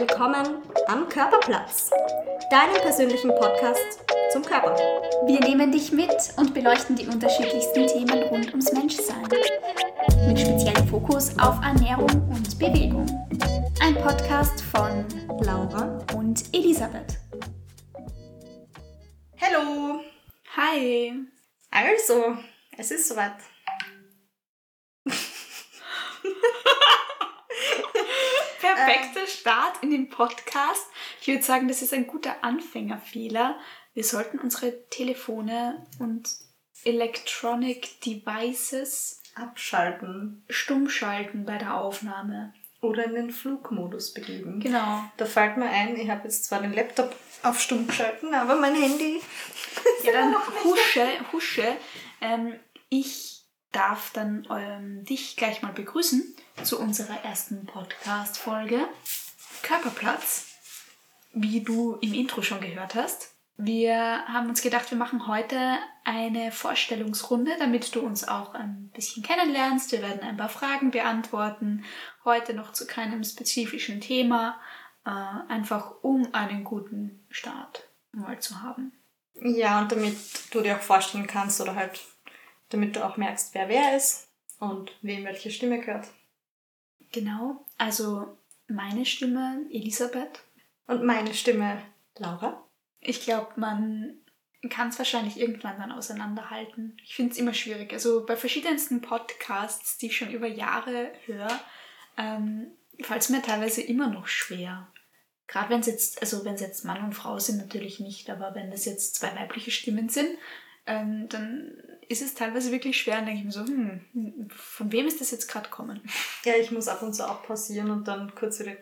willkommen am Körperplatz, deinem persönlichen Podcast zum Körper. Wir nehmen dich mit und beleuchten die unterschiedlichsten Themen rund ums Menschsein. Mit speziellem Fokus auf Ernährung und Bewegung. Ein Podcast von Laura und Elisabeth. Hallo! Hi! Also, es ist soweit. Perfekter Start in den Podcast. Ich würde sagen, das ist ein guter Anfängerfehler. Wir sollten unsere Telefone und Electronic Devices Abschalten stumm schalten bei der Aufnahme. oder in den Flugmodus begeben. Genau. Da fällt mir ein, ich habe jetzt zwar den Laptop auf stumm geschalten, aber mein Handy. Ja, dann husche, husche. Ähm, ich darf dann ähm, dich gleich mal begrüßen zu unserer ersten Podcast-Folge. Körperplatz, wie du im Intro schon gehört hast. Wir haben uns gedacht, wir machen heute eine Vorstellungsrunde, damit du uns auch ein bisschen kennenlernst. Wir werden ein paar Fragen beantworten. Heute noch zu keinem spezifischen Thema, äh, einfach um einen guten Start mal zu haben. Ja, und damit du dir auch vorstellen kannst oder halt, damit du auch merkst, wer wer ist und wem welche Stimme gehört. Genau, also meine Stimme Elisabeth. Und meine Stimme Laura. Ich glaube, man kann es wahrscheinlich irgendwann dann auseinanderhalten. Ich finde es immer schwierig. Also bei verschiedensten Podcasts, die ich schon über Jahre höre, ähm, fällt es mir teilweise immer noch schwer. Gerade wenn es jetzt, also wenn es jetzt Mann und Frau sind, natürlich nicht, aber wenn das jetzt zwei weibliche Stimmen sind, ähm, dann ist es teilweise wirklich schwer und denke ich mir so, hm, von wem ist das jetzt gerade kommen? Ja, ich muss ab und zu auch pausieren und dann kurz wieder,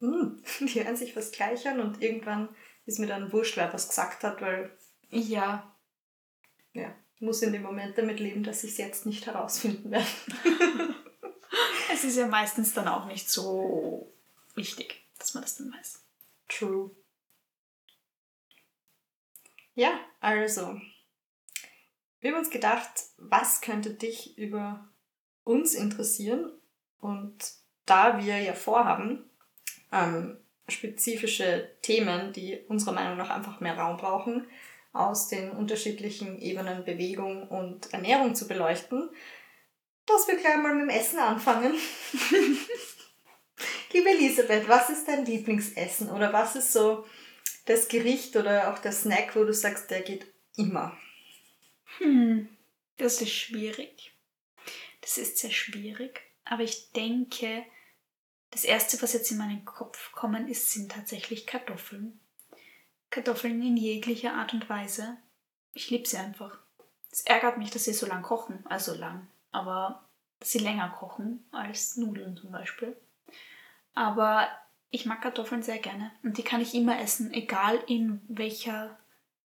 hm, die hören sich was gleich an und irgendwann ist mir dann wurscht, wer was gesagt hat, weil Ja, ja, ich muss in dem Moment damit leben, dass ich es jetzt nicht herausfinden werde. es ist ja meistens dann auch nicht so wichtig, dass man das dann weiß. True. Ja, also. Wir haben uns gedacht, was könnte dich über uns interessieren? Und da wir ja vorhaben, ähm, spezifische Themen, die unserer Meinung nach einfach mehr Raum brauchen, aus den unterschiedlichen Ebenen Bewegung und Ernährung zu beleuchten, dass wir gleich mal mit dem Essen anfangen. Liebe Elisabeth, was ist dein Lieblingsessen oder was ist so das Gericht oder auch der Snack, wo du sagst, der geht immer? Hm, das ist schwierig. Das ist sehr schwierig. Aber ich denke, das Erste, was jetzt in meinen Kopf kommen ist, sind tatsächlich Kartoffeln. Kartoffeln in jeglicher Art und Weise. Ich liebe sie einfach. Es ärgert mich, dass sie so lang kochen, also lang, aber dass sie länger kochen als Nudeln zum Beispiel. Aber ich mag Kartoffeln sehr gerne und die kann ich immer essen, egal in welcher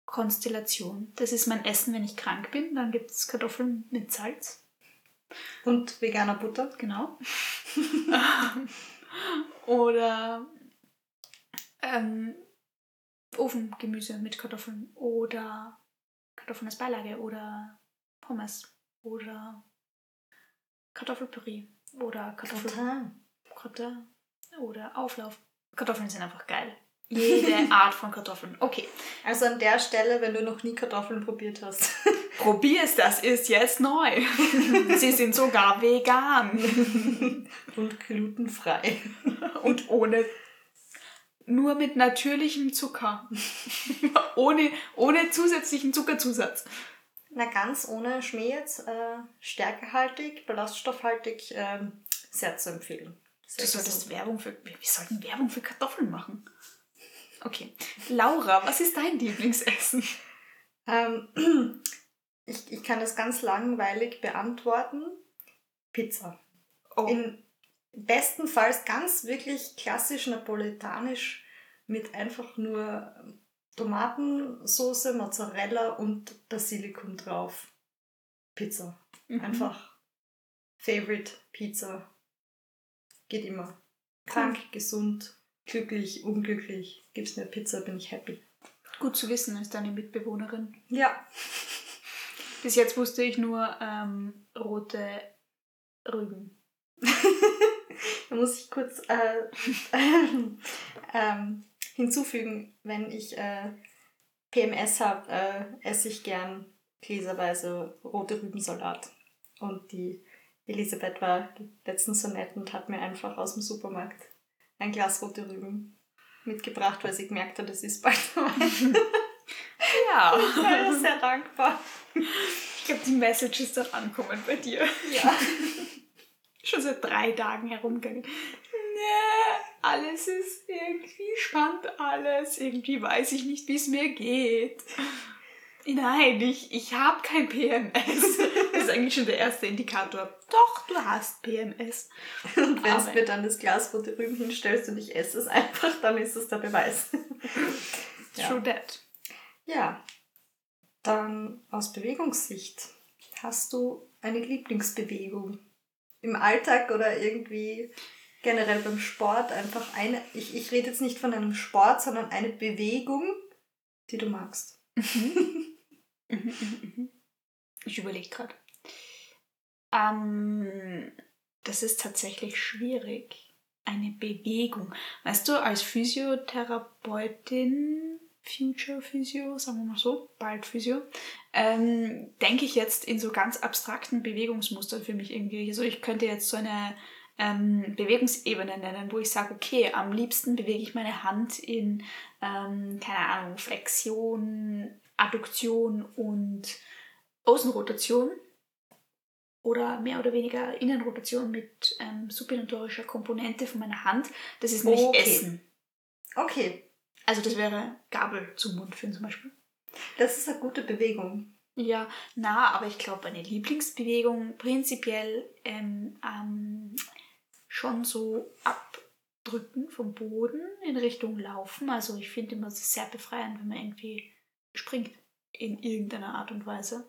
Konstellation. Das ist mein Essen, wenn ich krank bin. Dann gibt es Kartoffeln mit Salz. Und veganer Butter? Genau. oder ähm, Ofengemüse mit Kartoffeln oder Kartoffeln als Beilage oder Pommes oder Kartoffelpüree oder Kartoffel Gratin. Gratin oder Auflauf. Kartoffeln sind einfach geil. Jede Art von Kartoffeln. Okay, Also an der Stelle, wenn du noch nie Kartoffeln probiert hast. probier's, das ist jetzt neu. Sie sind sogar vegan und glutenfrei. und ohne nur mit natürlichem Zucker. ohne, ohne zusätzlichen Zuckerzusatz. Na, ganz ohne Schmäh jetzt. Äh, stärkehaltig, ballaststoffhaltig, ähm, sehr zu empfehlen. Du Sehr solltest gesund. Werbung für. Wir sollten Werbung für Kartoffeln machen. Okay. Laura, was ist dein Lieblingsessen? Ähm, ich, ich kann das ganz langweilig beantworten. Pizza. Oh. In bestenfalls ganz wirklich klassisch napoletanisch mit einfach nur Tomatensauce, Mozzarella und Basilikum drauf. Pizza. Mhm. Einfach Favorite Pizza. Geht immer. Krank, gesund, glücklich, unglücklich. Gib's mir Pizza, bin ich happy. Gut zu wissen, als deine Mitbewohnerin. Ja. Bis jetzt wusste ich nur ähm, rote Rüben. da muss ich kurz äh, ähm, hinzufügen, wenn ich äh, PMS habe, äh, esse ich gern gläserweise rote Rübensalat. Und die Elisabeth war letztens so nett und hat mir einfach aus dem Supermarkt ein Glas rote Rüben mitgebracht, weil sie gemerkt hat, es ist bald soweit. Ja. Ich war sehr dankbar. Ich glaube, die Message ist doch ankommen bei dir. Ja. Schon seit drei Tagen herumgegangen. Nee, alles ist irgendwie spannend, alles. Irgendwie weiß ich nicht, wie es mir geht. Nein, ich, ich habe kein PMS. Ist eigentlich schon der erste Indikator. Doch, du hast PMS. Und wenn du mir dann das Glas rote Rüben hinstellst und ich esse es einfach, dann ist es der Beweis. Ja. True that. Ja. Dann aus Bewegungssicht. Hast du eine Lieblingsbewegung? Im Alltag oder irgendwie generell beim Sport einfach eine. Ich, ich rede jetzt nicht von einem Sport, sondern eine Bewegung, die du magst. Mhm, mhm, mhm. Ich überlege gerade. Ähm, das ist tatsächlich schwierig. Eine Bewegung. Weißt du, als Physiotherapeutin, Future Physio, sagen wir mal so, bald Physio, ähm, denke ich jetzt in so ganz abstrakten Bewegungsmustern für mich irgendwie. Also ich könnte jetzt so eine ähm, Bewegungsebene nennen, wo ich sage, okay, am liebsten bewege ich meine Hand in, ähm, keine Ahnung, Flexion, Adduktion und Außenrotation oder mehr oder weniger Innenrotation mit ähm, supinatorischer Komponente von meiner Hand. Das ist nämlich Okay. Essen. Okay, Also das wäre Gabel zum Mund führen zum Beispiel. das ist eine gute Bewegung. Ja, na, aber ich glaube, eine Lieblingsbewegung prinzipiell ähm, ähm, schon so abdrücken vom Boden in Richtung Laufen. Also ich finde immer es ist sehr befreiend, wenn man irgendwie springt in irgendeiner Art und Weise.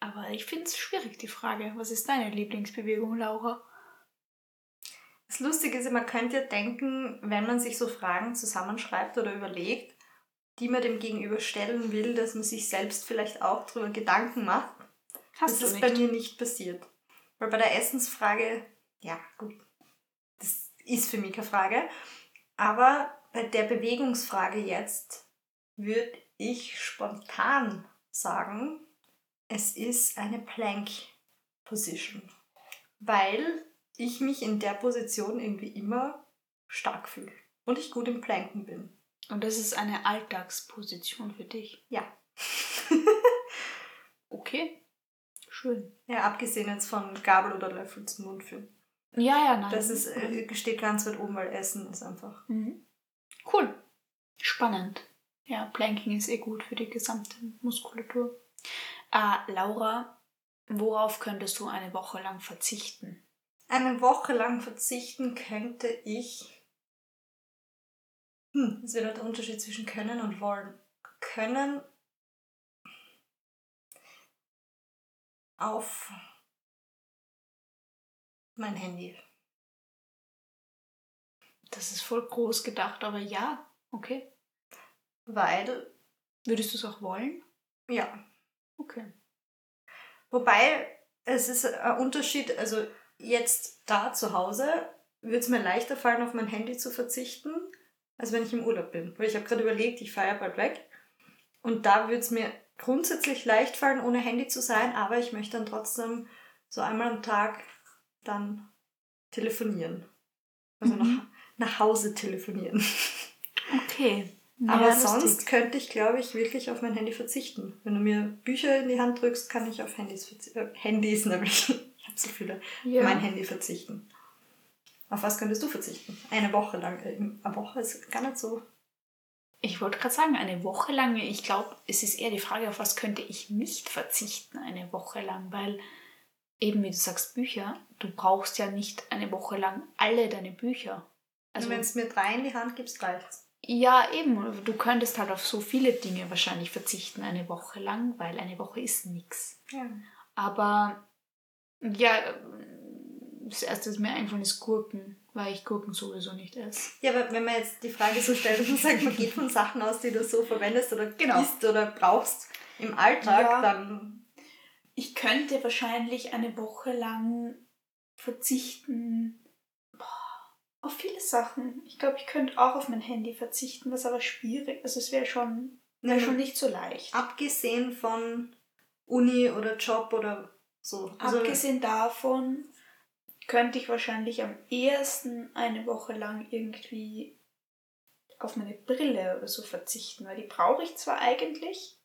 Aber ich finde es schwierig, die Frage. Was ist deine Lieblingsbewegung, Laura? Das Lustige ist, man könnte ja denken, wenn man sich so Fragen zusammenschreibt oder überlegt, die man dem Gegenüber stellen will, dass man sich selbst vielleicht auch darüber Gedanken macht. Hast das ist nicht? bei mir nicht passiert. Weil bei der Essensfrage, ja gut, das ist für mich keine Frage. Aber bei der Bewegungsfrage jetzt würde ich spontan sagen, es ist eine Plank Position. Weil ich mich in der Position irgendwie immer stark fühle und ich gut im Planken bin. Und das ist eine Alltagsposition für dich. Ja. Okay. Schön. Ja, abgesehen jetzt von Gabel oder Löffel zum Mund führen. Ja, ja, nein. Das ist, äh, steht ganz weit oben, weil Essen ist einfach. Mhm. Cool. Spannend. Ja, Planking ist eh gut für die gesamte Muskulatur. Äh, Laura, worauf könntest du eine Woche lang verzichten? Eine Woche lang verzichten könnte ich. Hm, das wäre der Unterschied zwischen können und wollen. Können auf mein Handy. Das ist voll groß gedacht, aber ja, okay. Weil, Würdest du es auch wollen? ja, Okay. Wobei, es ist ein Unterschied, also jetzt da zu Hause würde es mir leichter fallen, auf mein Handy zu verzichten, als wenn ich im Urlaub bin. Weil ich habe gerade überlegt, ich fahre ja bald weg. Und da würde es mir grundsätzlich leicht fallen, ohne Handy zu sein, aber ich möchte dann trotzdem so einmal am Tag dann telefonieren. Also Mhm. nach, nach Hause telefonieren. Okay. Aber Ja, sonst lustig. könnte ich, glaube ich, wirklich auf mein Handy verzichten. Wenn du mir Bücher in die Hand drückst, kann ich auf Handys verzichten. Äh, Handys nämlich. Ich habe so viele. Ja. Mein Handy verzichten. Auf was könntest du verzichten? Eine Woche lang. Äh, Eine Woche ist gar nicht so. Ich wollte gerade sagen, eine Woche lang, ich glaube, es ist eher die Frage, auf was könnte ich nicht verzichten eine Woche lang, weil eben wie du sagst, Bücher, du brauchst ja nicht eine Woche lang alle deine Bücher. Also Also wenn es mir drei in die Hand gibst, reicht's. Ja, eben, du könntest halt auf so viele Dinge wahrscheinlich verzichten eine Woche lang, weil eine Woche ist nichts. Ja. Aber ja, das erste, was mir eingefallen ist Gurken, weil ich Gurken sowieso nicht esse. ja, aber wenn man jetzt die Frage so stellt und sagt, man geht von Sachen aus, die du so verwendest oder Genau. isst oder brauchst im Alltag, Ja. dann Ich könnte wahrscheinlich eine Woche lang verzichten. Auf viele Sachen. Ich glaube, ich könnte auch auf mein Handy verzichten, was aber schwierig. Also es wäre schon, wär Ja, schon nicht so leicht. Abgesehen von Uni oder Job oder so. Also, Abgesehen davon könnte ich wahrscheinlich am ehesten eine Woche lang irgendwie auf meine Brille oder so verzichten, weil die brauche ich zwar eigentlich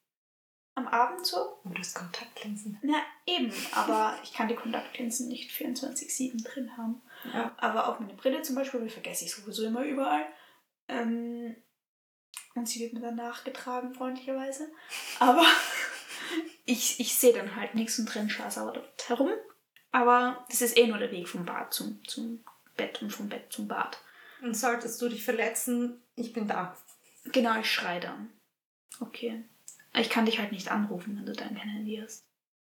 am Abend so. Oh, du hast Kontaktlinsen. Na eben, aber ich kann die Kontaktlinsen nicht 24-7 drin haben. Ja. Aber auf meine Brille zum Beispiel, die vergesse ich sowieso immer überall. Ähm, und sie wird mir dann nachgetragen, freundlicherweise. Aber ich, ich sehe dann halt nichts und renn scharsauer dort herum. Aber das ist eh nur der Weg vom Bad zum, zum Bett und vom Bett zum Bad. Und solltest du dich verletzen, ich bin da. Genau, ich schreie dann. Okay. Ich kann dich halt nicht anrufen, wenn du dann kein Handy hast.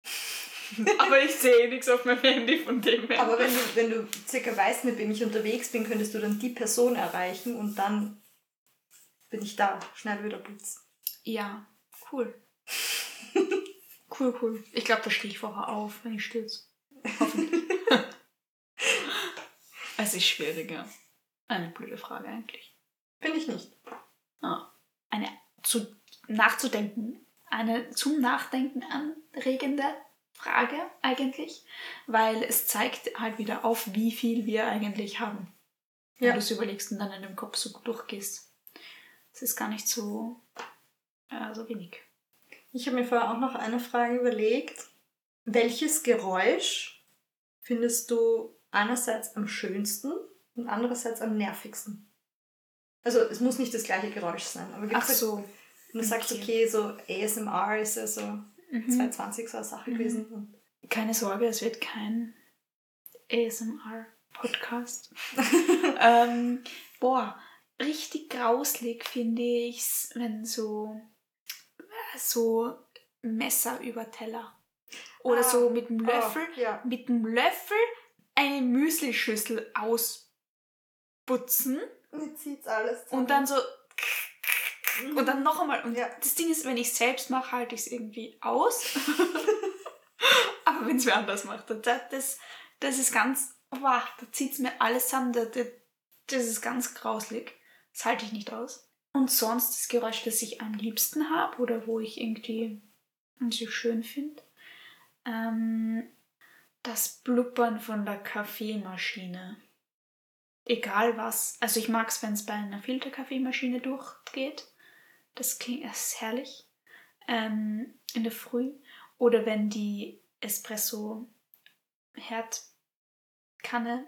Aber ich sehe nichts auf meinem Handy von dem her. Aber wenn du, wenn du circa weißt, mit wem ich unterwegs bin, könntest du dann die Person erreichen und dann bin ich da. Schnell wieder Blitz. Ja, cool. cool, cool. Ich glaube, da stehe ich vorher auf, wenn ich stürze. Hoffentlich. es ist schwieriger. Eine blöde Frage eigentlich. Bin ich nicht. Ah, eine zu nachzudenken, eine zum Nachdenken anregende Frage eigentlich, weil es zeigt halt wieder auf, wie viel wir eigentlich haben. Wenn Ja. du es überlegst und dann in dem Kopf so durchgehst. Es ist gar nicht so, äh, so wenig. Ich habe mir vorher auch noch eine Frage überlegt. Welches Geräusch findest du einerseits am schönsten und andererseits am nervigsten? Also es muss nicht das gleiche Geräusch sein, aber Ach gibt's so. Wenn du sagst, Okay. so ASMR ist ja so Mhm. 2020 so eine Sache Mhm. gewesen. Und Keine Sorge, es wird kein ASMR-Podcast. ähm, boah, richtig grauslig finde ich's, wenn so, so Messer über Teller. Oder Ah, so mit dem Löffel, Oh, ja. mit dem Löffel eine Müslischüssel ausputzen zusammen. und dann so Mhm. und dann noch einmal. Und Ja. das Ding ist, wenn ich es selbst mache, halte ich es irgendwie aus. Aber wenn es wer anders macht, dann- das, das, das ist ganz, wow, da zieht es mir alles zusammen. Das, das, das ist ganz grauslig. Das halte ich nicht aus. Und sonst das Geräusch, das ich am liebsten habe oder wo ich irgendwie so schön finde, ähm, das Blubbern von der Kaffeemaschine. Egal was. Also ich mag es, wenn es bei einer Filterkaffeemaschine durchgeht. Das klingt das ist herrlich. Ähm, in der Früh. Oder wenn die Espresso-Herdkanne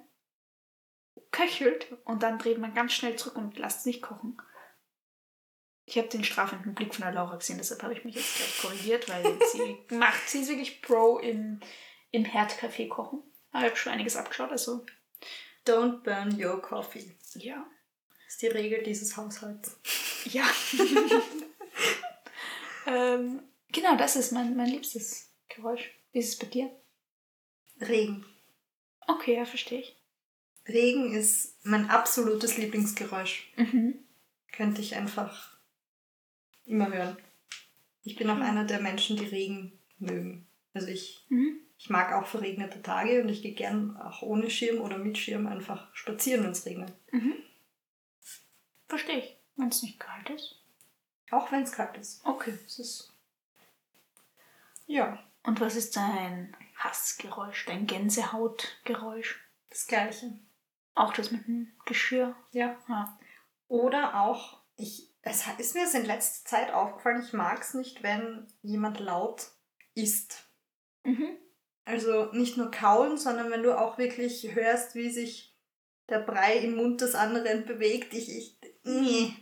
köchelt und dann dreht man ganz schnell zurück und lasst es nicht kochen. Ich habe den strafenden Blick von der Laura gesehen, deshalb habe ich mich jetzt gleich korrigiert, weil sie macht, sie ist wirklich Pro im, im Herdkaffee kochen. Aber ich habe schon einiges abgeschaut, also Don't burn your coffee. ja. Das ist die Regel dieses Haushalts. Ja. ähm, genau, das ist mein, mein liebstes Geräusch. Wie ist es bei dir? Regen. Okay, ja, verstehe ich. Regen ist mein absolutes Lieblingsgeräusch. Mhm. Könnte ich einfach immer hören. Ich bin auch Schön. einer der Menschen, die Regen mögen. Also ich, Mhm. ich mag auch verregnete Tage und ich gehe gern auch ohne Schirm oder mit Schirm einfach spazieren, wenn es regnet. Mhm. Verstehe ich. Wenn es nicht kalt ist. Auch wenn es kalt ist. Okay. Es ist. Ja, Und was ist dein Hassgeräusch, dein Gänsehautgeräusch? das Gleiche. Auch das mit dem Geschirr? Ja. Ja. Oder auch, ich, es ist mir in letzter Zeit aufgefallen, ich mag es nicht, wenn jemand laut isst. Mhm. Also nicht nur kauen, sondern wenn du auch wirklich hörst, wie sich der Brei im Mund des anderen bewegt. Ich, ich, nee.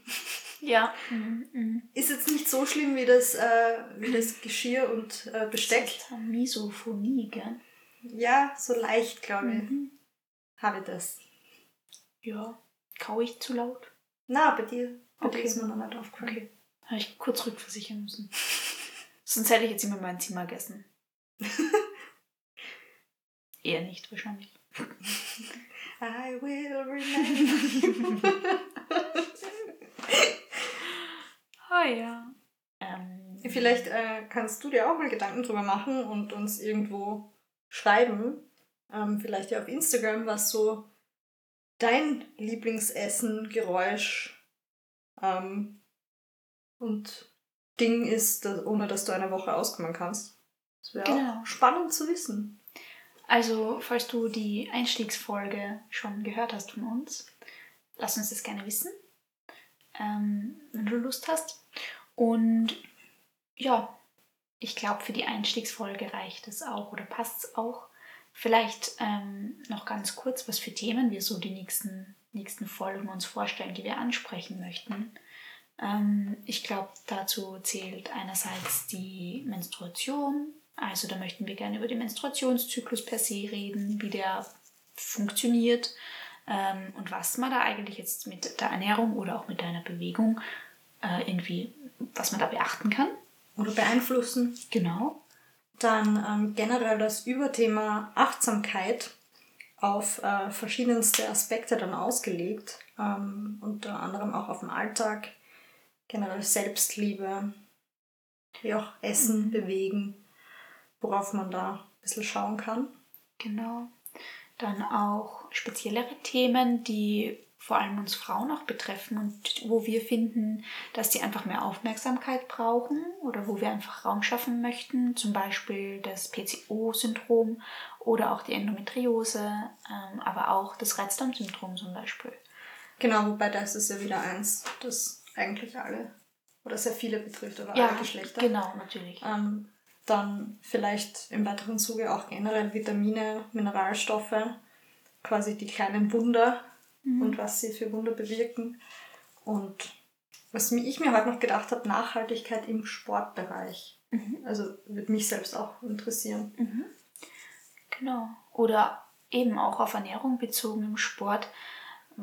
Ja. Mhm. Ist jetzt nicht so schlimm wie das, äh, wie das Geschirr und äh, Besteck. Das ist Misophonie, gell? Ja, so leicht, glaube ich, Mhm. habe ich das. Ja. Kau ich zu laut? Na, bei dir, bei Okay. dir ist mir noch nicht aufgefallen. Okay. Habe ich kurz rückversichern müssen. Sonst hätte ich jetzt immer mein Zimmer gegessen. Eher nicht wahrscheinlich. I will remember. Oh ja. Ähm, Vielleicht äh, kannst du dir auch mal Gedanken drüber machen und uns irgendwo schreiben. Ähm, vielleicht ja auf Instagram, was so dein Lieblingsessen, Geräusch ähm, und Ding ist, dass, ohne dass du eine Woche auskommen kannst. Das wäre Genau. auch spannend zu wissen. Also, falls du die Einstiegsfolge schon gehört hast von uns, lass uns das gerne wissen, ähm, wenn du Lust hast. Und ja, ich glaube, für die Einstiegsfolge reicht es auch oder passt es auch. Vielleicht ähm, noch ganz kurz, was für Themen wir so die nächsten, nächsten Folgen uns vorstellen, die wir ansprechen möchten. Ähm, ich glaube, dazu zählt einerseits die Menstruation. Also da möchten wir gerne über den Menstruationszyklus per se reden, wie der funktioniert ähm, und was man da eigentlich jetzt mit der Ernährung oder auch mit deiner Bewegung äh, irgendwie, was man da beachten kann. Oder beeinflussen. Genau. Dann ähm, generell das Überthema Achtsamkeit auf äh, verschiedenste Aspekte dann ausgelegt. Ähm, unter anderem auch auf den Alltag, generell Selbstliebe, wie auch Essen, Bewegen, worauf man da ein bisschen schauen kann. Genau. Dann auch speziellere Themen, die vor allem uns Frauen auch betreffen und wo wir finden, dass die einfach mehr Aufmerksamkeit brauchen oder wo wir einfach Raum schaffen möchten. Zum Beispiel das PCO-Syndrom oder auch die Endometriose, ähm, aber auch das Reizdarmsyndrom zum Beispiel. Genau, wobei das ist ja wieder eins, das eigentlich alle oder sehr viele betrifft, aber alle Geschlechter. genau, natürlich. Ähm, dann vielleicht im weiteren Zuge auch generell Vitamine, Mineralstoffe, quasi die kleinen Wunder und was sie für Wunder bewirken. Und was ich mir heute noch gedacht habe, Nachhaltigkeit im Sportbereich. Also würde mich selbst auch interessieren. Genau. Oder eben auch auf Ernährung bezogen im Sport.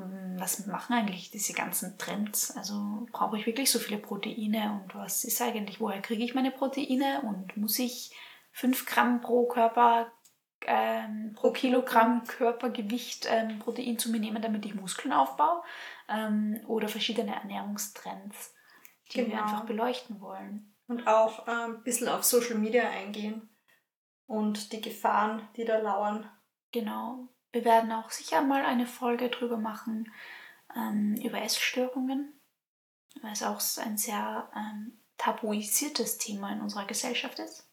Hm, Was machen eigentlich diese ganzen Trends? Also brauche ich wirklich so viele Proteine und was ist eigentlich, woher kriege ich meine Proteine und muss ich 5 Gramm pro Körper, ähm, pro Kilogramm Körpergewicht ähm, Protein zu mir nehmen, damit ich Muskeln aufbaue? Ähm, oder verschiedene Ernährungstrends, die wir Genau. einfach beleuchten wollen. Und auch ein bisschen auf Social Media eingehen und die Gefahren, die da lauern. Genau. Wir werden auch sicher mal eine Folge drüber machen, ähm, über Essstörungen, weil es auch ein sehr ähm, tabuisiertes Thema in unserer Gesellschaft ist.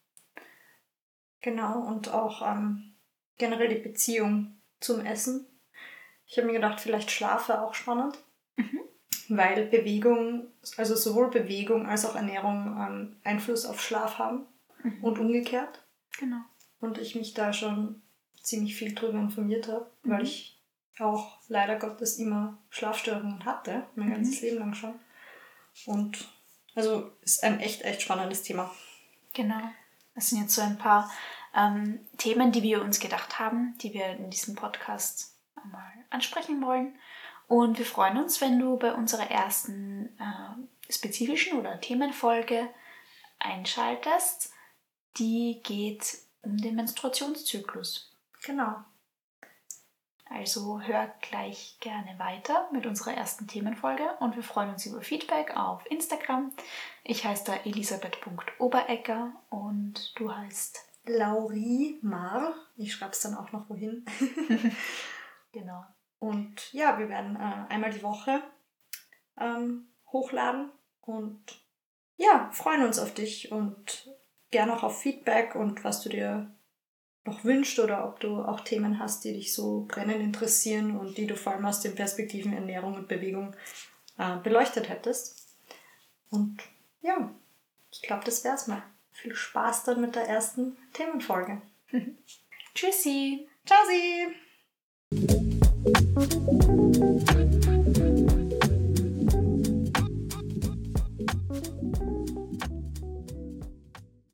Genau, und auch ähm, generell die Beziehung zum Essen. Ich habe mir gedacht, vielleicht Schlaf wäre auch spannend, weil Bewegung, also sowohl Bewegung als auch Ernährung ähm, Einfluss auf Schlaf haben und umgekehrt. Genau. Und ich mich da schon ziemlich viel drüber informiert habe, weil ich auch leider Gottes immer Schlafstörungen hatte, mein ganzes Leben lang schon. Und also ist ein echt, echt spannendes Thema. Genau. Das sind jetzt so ein paar ähm, Themen, die wir uns gedacht haben, die wir in diesem Podcast einmal ansprechen wollen. Und wir freuen uns, wenn du bei unserer ersten äh, spezifischen oder Themenfolge einschaltest. Die geht um den Menstruationszyklus. Genau. Also hör gleich gerne weiter mit unserer ersten Themenfolge und wir freuen uns über Feedback auf Instagram. Ich heiße da elisabeth.oberecker und du heißt Laurie Mar. Ich schreibe es dann auch noch wohin. genau. Und ja, wir werden äh, einmal die Woche ähm, hochladen und ja, freuen uns auf dich und gerne auch auf Feedback und was du dir noch wünscht oder ob du auch Themen hast, die dich so brennend interessieren und die du vor allem aus den Perspektiven Ernährung und Bewegung äh, beleuchtet hättest. Und ja, ich glaube, das wär's mal. Viel Spaß dann mit der ersten Themenfolge. Tschüssi. Ciao Sie.